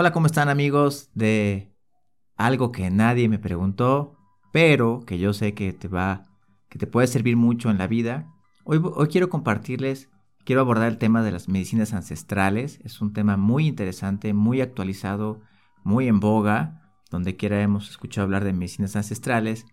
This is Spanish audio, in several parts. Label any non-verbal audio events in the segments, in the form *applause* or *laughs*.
Hola, ¿cómo están amigos de algo que nadie me preguntó, pero que yo sé que te va, que te puede servir mucho en la vida? Hoy, hoy quiero compartirles, quiero abordar el tema de las medicinas ancestrales. Es un tema muy interesante, muy actualizado, muy en boga. Donde quiera hemos escuchado hablar de medicinas ancestrales,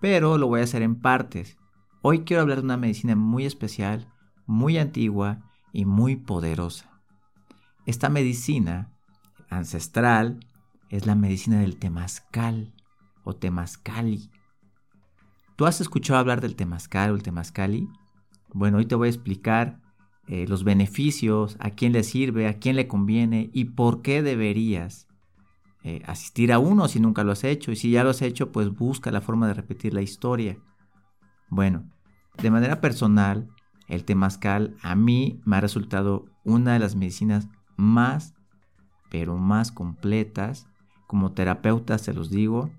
pero lo voy a hacer en partes. Hoy quiero hablar de una medicina muy especial, muy antigua y muy poderosa. Esta medicina ancestral es la medicina del temazcal o temazcali. ¿Tú has escuchado hablar del temazcal o el temazcali? Bueno, hoy te voy a explicar eh, los beneficios, a quién le sirve, a quién le conviene y por qué deberías eh, asistir a uno si nunca lo has hecho. Y si ya lo has hecho, pues busca la forma de repetir la historia. Bueno, de manera personal, el temazcal a mí me ha resultado una de las medicinas más pero más completas. Como terapeuta se los digo,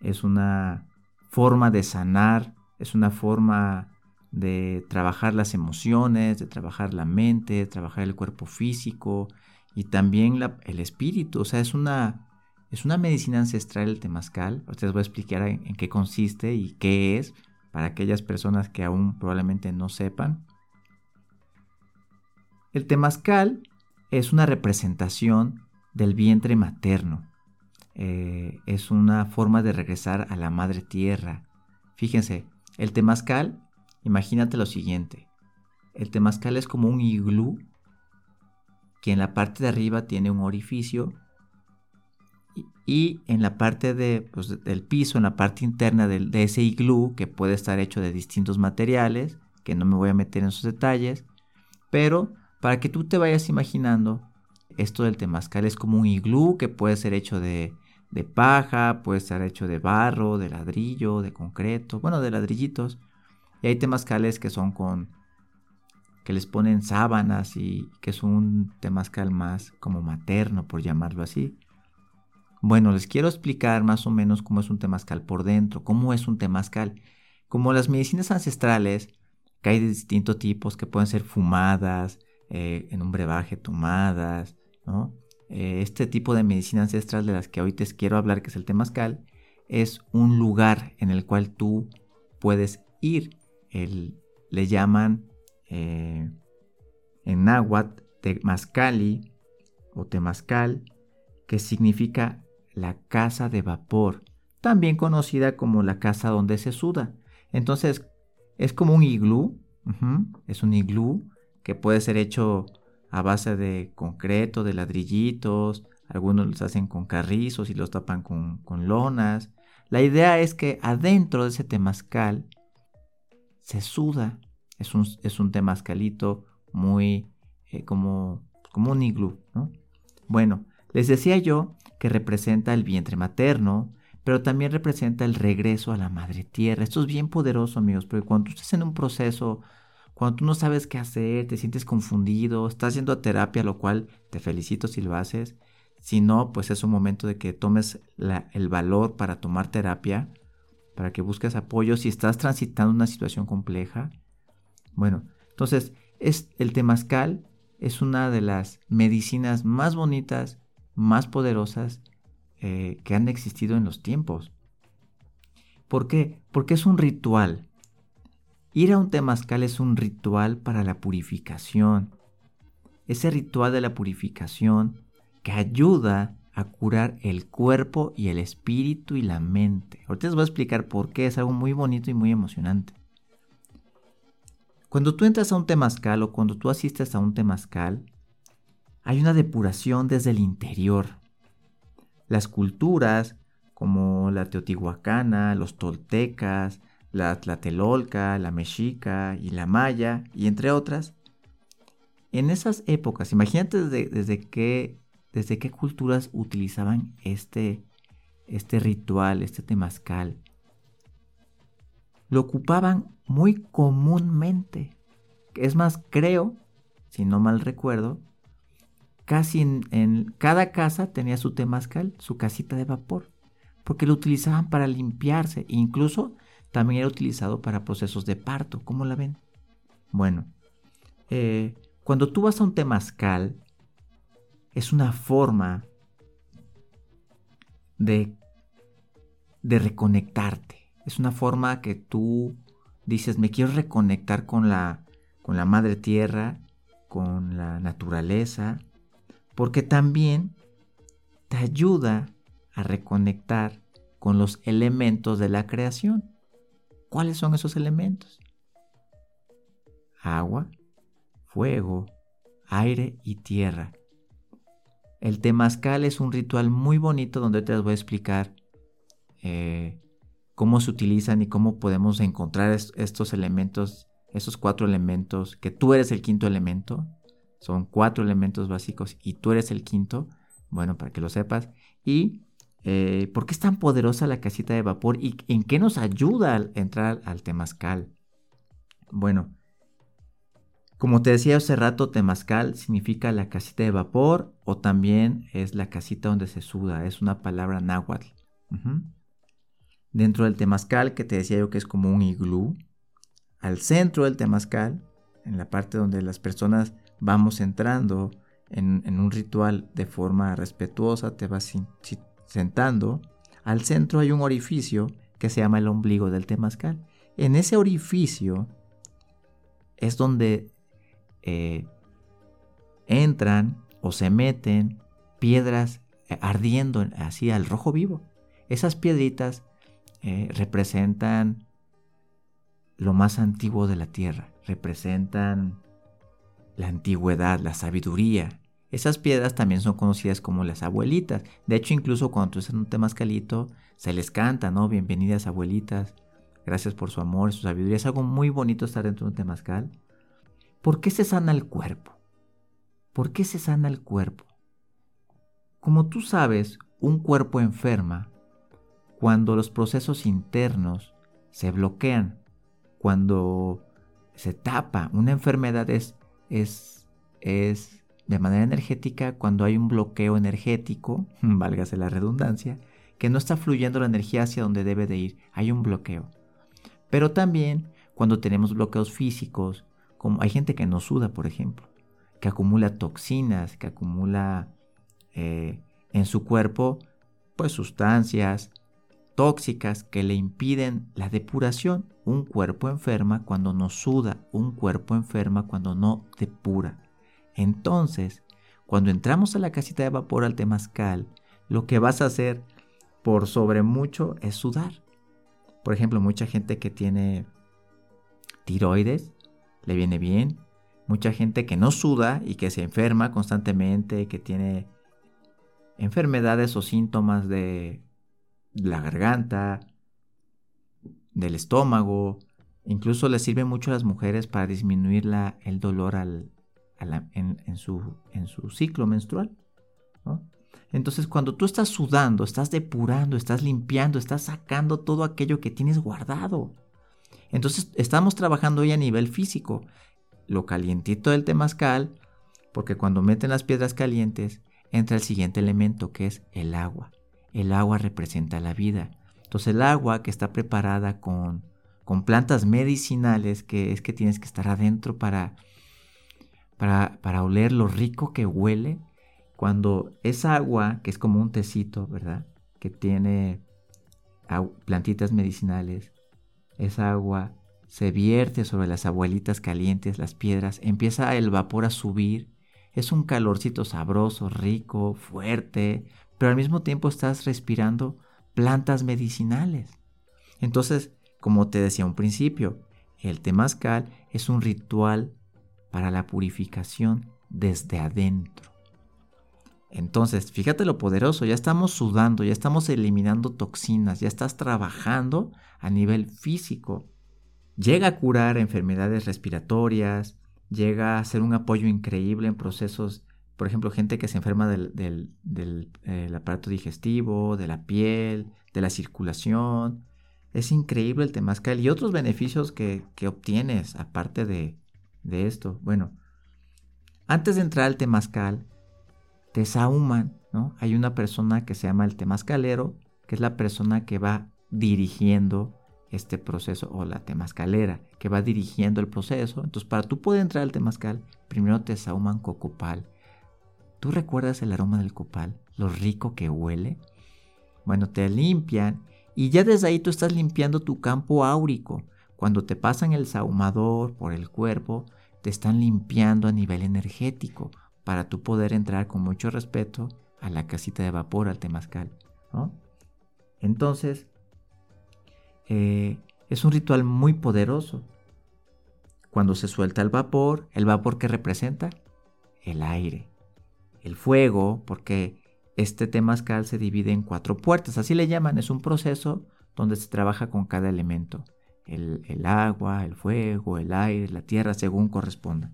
es una forma de sanar, es una forma de trabajar las emociones, de trabajar la mente, de trabajar el cuerpo físico y también el espíritu. O sea, es una, es una medicina ancestral el temazcal. Ahorita les voy a explicar en, en qué consiste y qué es para aquellas personas que aún probablemente no sepan. El temazcal es una representación del vientre materno. Eh, es una forma de regresar a la madre tierra. Fíjense, el temazcal, imagínate lo siguiente. El temazcal es como un iglú que en la parte de arriba tiene un orificio y, en la parte de, pues, del piso, en la parte interna de, de ese iglú, que puede estar hecho de distintos materiales, que no me voy a meter en esos detalles, pero para que tú te vayas imaginando, esto del temazcal es como un iglú que puede ser hecho de, paja, puede estar hecho de barro, de ladrillo, de concreto, bueno, de ladrillitos. Y hay temazcales que son con que les ponen sábanas y que es un temazcal más como materno, por llamarlo así. Bueno, les quiero explicar más o menos cómo es un temazcal por dentro, cómo es un temazcal. Como las medicinas ancestrales, que hay de distintos tipos, que pueden ser fumadas, eh, en un brebaje tomadas, eh, este tipo de medicina ancestral de las que hoy te quiero hablar, que es el temazcal, es un lugar en el cual tú puedes ir. le llaman eh, en náhuatl temazcali o temazcal, que significa la casa de vapor, también conocida como la casa donde se suda. Entonces, es como un iglú, es un iglú que puede ser hecho a base de concreto, de ladrillitos, algunos los hacen con carrizos y los tapan con, lonas. La idea es que adentro de ese temazcal se suda. Es un, es un temazcalito muy eh, como, como un iglú. Bueno, les decía yo que representa el vientre materno, pero también representa el regreso a la madre tierra. Esto es bien poderoso, amigos, porque cuando tú estás en un proceso cuando tú no sabes qué hacer, te sientes confundido, estás yendo a terapia, lo cual te felicito si lo haces. Si no, pues es un momento de que tomes el valor para tomar terapia, para que busques apoyo si estás transitando una situación compleja. Bueno, entonces, es, el temazcal es una de las medicinas más bonitas, más poderosas eh, que han existido en los tiempos. ¿Por qué? Porque es un ritual. Ir a un temazcal es un ritual para la purificación. Ese ritual de la purificación que ayuda a curar el cuerpo y el espíritu y la mente. Ahorita les voy a explicar por qué es algo muy bonito y muy emocionante. Cuando tú entras a un temazcal o cuando tú asistes a un temazcal, hay una depuración desde el interior. Las culturas como la teotihuacana, los toltecas, la tlatelolca, la mexica y la maya, y entre otras. En esas épocas, imagínate desde, qué, desde qué culturas utilizaban este, este ritual, este temazcal. Lo ocupaban muy comúnmente. Es más, creo, si no mal recuerdo, casi en, en, cada casa tenía su temazcal, su casita de vapor, porque lo utilizaban para limpiarse, incluso también era utilizado para procesos de parto. ¿Cómo la ven? Bueno, eh, cuando tú vas a un temazcal, es una forma de, de reconectarte. Es una forma que tú dices, me quiero reconectar con la, con la madre tierra, con la naturaleza, porque también te ayuda a reconectar con los elementos de la creación. ¿Cuáles son esos elementos? Agua, fuego, aire y tierra. El temazcal es un ritual muy bonito donde te voy a explicar eh, cómo se utilizan y cómo podemos encontrar estos elementos, esos cuatro elementos, que tú eres el quinto elemento. Son cuatro elementos básicos y tú eres el quinto. Bueno, para que lo sepas. Y eh, por qué es tan poderosa la casita de vapor y en qué nos ayuda a entrar al temazcal. Bueno, como te decía hace rato, temazcal significa la casita de vapor o también es la casita donde se suda, es una palabra náhuatl. Dentro del temazcal, que te decía yo que es como un iglú, al centro del temazcal, en la parte donde las personas vamos entrando en, un ritual de forma respetuosa, te vas sentando, al centro hay un orificio que se llama el ombligo del temazcal. En ese orificio es donde eh, entran o se meten piedras eh, ardiendo así al rojo vivo. Esas piedritas eh, representan lo más antiguo de la tierra, representan la antigüedad, la sabiduría. Esas piedras también son conocidas como las abuelitas. De hecho, incluso cuando tú estás en un temazcalito, se les canta, ¿no? Bienvenidas abuelitas, gracias por su amor, su sabiduría. Es algo muy bonito estar dentro de un temazcal. ¿Por qué se sana el cuerpo? ¿Por qué se sana el cuerpo? Como tú sabes, un cuerpo enferma cuando los procesos internos se bloquean, cuando se tapa. Una enfermedad es, es, es de manera energética cuando hay un bloqueo energético, *laughs* válgase la redundancia, que no está fluyendo la energía hacia donde debe de ir, hay un bloqueo. Pero también cuando tenemos bloqueos físicos, como hay gente que no suda, por ejemplo, que acumula toxinas, que acumula eh, en su cuerpo, pues sustancias tóxicas que le impiden la depuración. Un cuerpo enferma cuando no suda, un cuerpo enferma cuando no depura. Entonces, cuando entramos a la casita de vapor al temazcal, lo que vas a hacer por sobre mucho es sudar. Por ejemplo, mucha gente que tiene tiroides le viene bien. Mucha gente que no suda y que se enferma constantemente, que tiene enfermedades o síntomas de la garganta, del estómago. Incluso le sirve mucho a las mujeres para disminuir el dolor al, en, su, ciclo menstrual. Entonces cuando tú estás sudando, estás depurando, estás limpiando, estás sacando todo aquello que tienes guardado. Entonces estamos trabajando hoy a nivel físico. Lo calientito del temazcal, porque cuando meten las piedras calientes, entra el siguiente elemento que es el agua. El agua representa la vida. Entonces el agua que está preparada con, con plantas medicinales, que es que tienes que estar adentro para, para, para oler lo rico que huele, cuando esa agua, que es como un tecito, ¿verdad? Que tiene plantitas medicinales, esa agua se vierte sobre las abuelitas calientes, las piedras, empieza el vapor a subir, es un calorcito sabroso, rico, fuerte, pero al mismo tiempo estás respirando plantas medicinales. Entonces, como te decía un principio, el temazcal es un ritual para la purificación desde adentro. Entonces, fíjate lo poderoso, ya estamos sudando, ya estamos eliminando toxinas, ya estás trabajando a nivel físico. Llega a curar enfermedades respiratorias, llega a ser un apoyo increíble en procesos, por ejemplo, gente que se enferma del, eh, aparato digestivo, de la piel, de la circulación. Es increíble el temazcal y otros beneficios que, obtienes aparte de, de esto. Bueno, antes de entrar al temazcal, te sahuman, ¿no? Hay una persona que se llama el temazcalero, que es la persona que va dirigiendo este proceso, o la temazcalera, que va dirigiendo el proceso. Entonces, para tú poder entrar al temazcal, primero te sahuman cocopal. ¿Tú recuerdas el aroma del copal? Lo rico que huele. Bueno, te limpian y ya desde ahí tú estás limpiando tu campo áurico. Cuando te pasan el saumador por el cuerpo, te están limpiando a nivel energético para tú poder entrar con mucho respeto a la casita de vapor, al temazcal. Entonces, eh, es un ritual muy poderoso. Cuando se suelta el vapor, ¿el vapor que representa? El aire. El fuego, porque este temazcal se divide en cuatro puertas, así le llaman, es un proceso donde se trabaja con cada elemento. El, agua, el fuego, el aire, la tierra, según corresponda.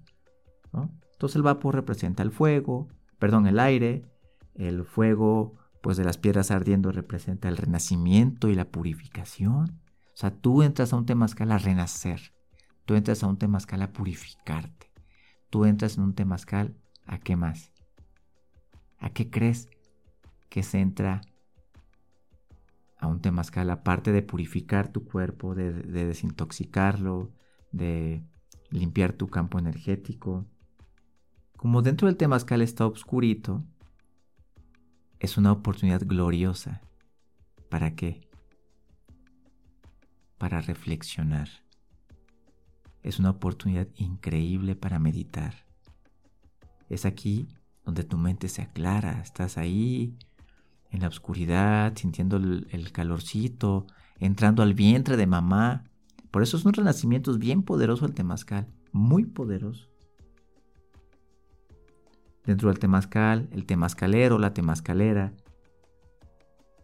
Entonces el vapor representa el fuego, perdón, el aire, el fuego, pues de las piedras ardiendo representa el renacimiento y la purificación. O sea, tú entras a un temazcal a renacer. Tú entras a un temazcal a purificarte. Tú entras en un temazcal a qué más? ¿A qué crees que se entra a un temazcal aparte de purificar tu cuerpo, de, de desintoxicarlo, de limpiar tu campo energético? Como dentro del temazcal está oscurito, es una oportunidad gloriosa. ¿Para qué? Para reflexionar. Es una oportunidad increíble para meditar. Es aquí donde tu mente se aclara. Estás ahí en la oscuridad, sintiendo el, calorcito, entrando al vientre de mamá. Por eso es un renacimiento bien poderoso el temazcal, muy poderoso dentro del temazcal, el temazcalero, la temazcalera.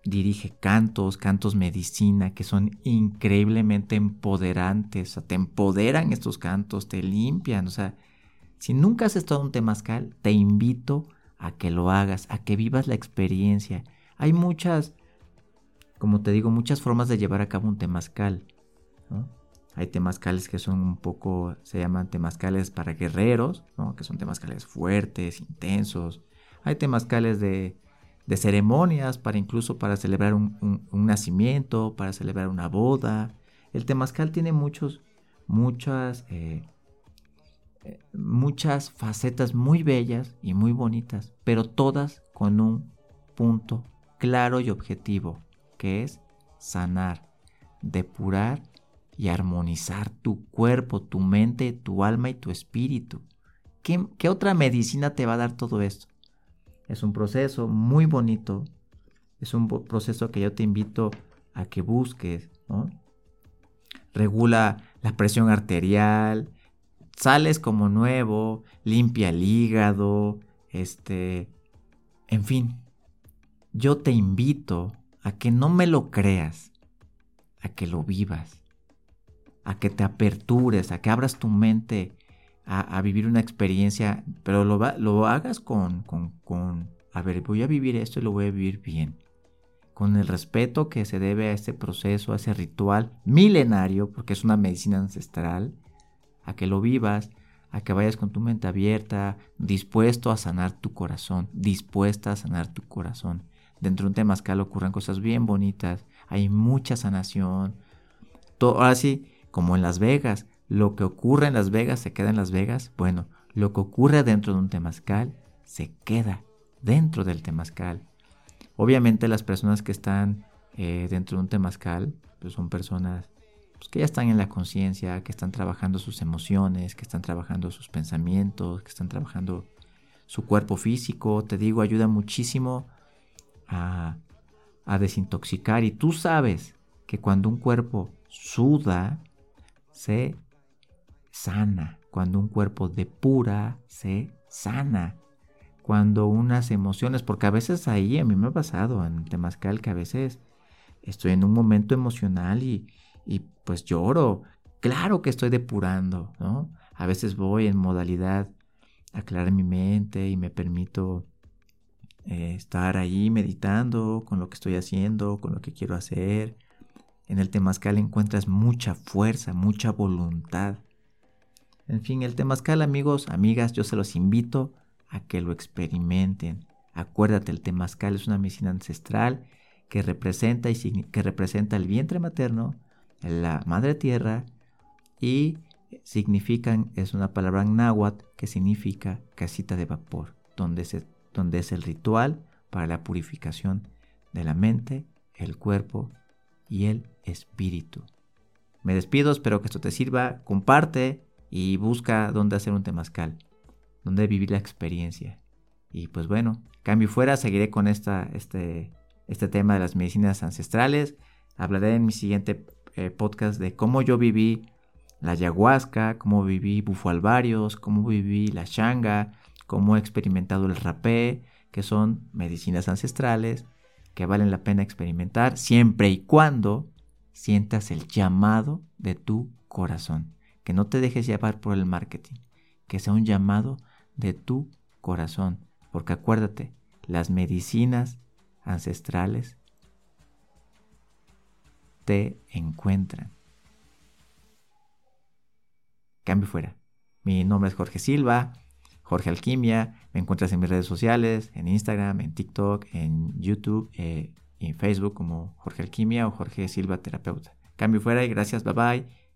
Dirige cantos, cantos medicina, que son increíblemente empoderantes. O sea, te empoderan estos cantos, te limpian. O sea, si nunca has estado en un temazcal, te invito a que lo hagas, a que vivas la experiencia. Hay muchas, como te digo, muchas formas de llevar a cabo un temazcal. Hay temazcales que son un poco, se llaman temazcales para guerreros, que son temazcales fuertes, intensos. Hay temazcales de, de ceremonias, para incluso para celebrar un, nacimiento, para celebrar una boda. El temazcal tiene muchos, muchas, eh, muchas facetas muy bellas y muy bonitas, pero todas con un punto claro y objetivo, que es sanar, depurar y armonizar tu cuerpo, tu mente, tu alma y tu espíritu. ¿Qué, otra medicina te va a dar todo esto? Es un proceso muy bonito, es un proceso que yo te invito a que busques, Regula la presión arterial, sales como nuevo, limpia el hígado, este, en fin. Yo te invito a que no me lo creas, a que lo vivas a que te apertures, a que abras tu mente a, vivir una experiencia, pero lo, hagas con, con, con, a ver, voy a vivir esto y lo voy a vivir bien, con el respeto que se debe a este proceso, a ese ritual milenario, porque es una medicina ancestral, a que lo vivas, a que vayas con tu mente abierta, dispuesto a sanar tu corazón, dispuesta a sanar tu corazón. Dentro de un temazcal ocurren cosas bien bonitas, hay mucha sanación. Todo, ahora como en Las Vegas. Lo que ocurre en Las Vegas se queda en Las Vegas. Bueno, lo que ocurre dentro de un temazcal se queda dentro del temazcal. Obviamente las personas que están eh, dentro de un temazcal pues son personas pues, que ya están en la conciencia, que están trabajando sus emociones, que están trabajando sus pensamientos, que están trabajando su cuerpo físico. Te digo, ayuda muchísimo a, desintoxicar. Y tú sabes que cuando un cuerpo suda, se sana. Cuando un cuerpo depura, se sana. Cuando unas emociones, porque a veces ahí a mí me ha pasado en Temazcal que a veces estoy en un momento emocional y, pues lloro. Claro que estoy depurando, ¿no? A veces voy en modalidad aclarar mi mente y me permito eh, estar ahí meditando con lo que estoy haciendo, con lo que quiero hacer en el temazcal encuentras mucha fuerza, mucha voluntad. En fin, el temazcal, amigos, amigas, yo se los invito a que lo experimenten. Acuérdate, el temazcal es una medicina ancestral que representa, y, que representa el vientre materno, la madre tierra y significan, es una palabra náhuatl que significa casita de vapor, donde, se, donde es el ritual para la purificación de la mente el cuerpo y el espíritu. Me despido, espero que esto te sirva. Comparte y busca dónde hacer un temazcal, dónde vivir la experiencia. Y pues bueno, cambio fuera, seguiré con esta, este, este tema de las medicinas ancestrales. Hablaré en mi siguiente eh, podcast de cómo yo viví la ayahuasca, cómo viví bufalvarios, cómo viví la shanga, cómo he experimentado el rapé, que son medicinas ancestrales que valen la pena experimentar siempre y cuando sientas el llamado de tu corazón. Que no te dejes llevar por el marketing, que sea un llamado de tu corazón. Porque acuérdate, las medicinas ancestrales te encuentran. Cambio fuera. Mi nombre es Jorge Silva, Jorge Alquimia. Me encuentras en mis redes sociales, en Instagram, en TikTok, en YouTube eh, y en Facebook como Jorge Alquimia o Jorge Silva Terapeuta. Cambio fuera y gracias, bye bye.